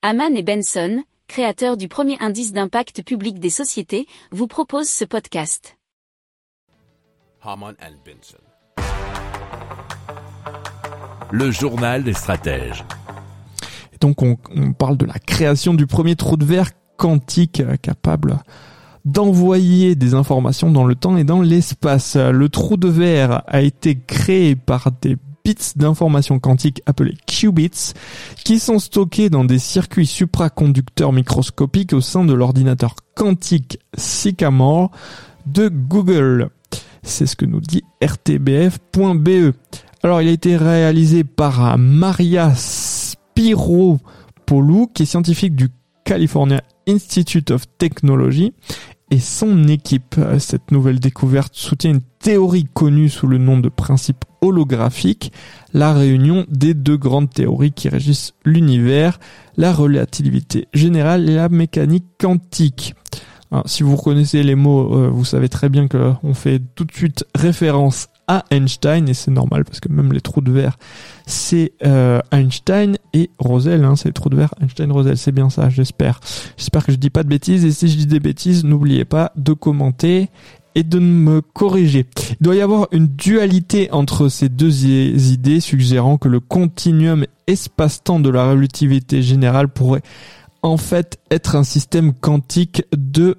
Haman et Benson, créateurs du premier indice d'impact public des sociétés, vous proposent ce podcast. Haman and Benson. Le journal des stratèges. Et donc on, on parle de la création du premier trou de verre quantique euh, capable d'envoyer des informations dans le temps et dans l'espace. Le trou de verre a été créé par des bits d'informations quantiques appelés qubits qui sont stockés dans des circuits supraconducteurs microscopiques au sein de l'ordinateur quantique Sycamore de Google. C'est ce que nous dit rtbf.be. Alors il a été réalisé par Maria Spiropoulou qui est scientifique du California Institute of Technology et son équipe. Cette nouvelle découverte soutient une théorie connue sous le nom de principe holographique, la réunion des deux grandes théories qui régissent l'univers, la relativité générale et la mécanique quantique. Si vous connaissez les mots, euh, vous savez très bien qu'on fait tout de suite référence à Einstein et c'est normal parce que même les trous de verre c'est euh, Einstein et Roselle hein, c'est les trous de verre Einstein Roselle c'est bien ça j'espère j'espère que je dis pas de bêtises et si je dis des bêtises n'oubliez pas de commenter et de me corriger. Il doit y avoir une dualité entre ces deux idées suggérant que le continuum espace-temps de la relativité générale pourrait en fait être un système quantique de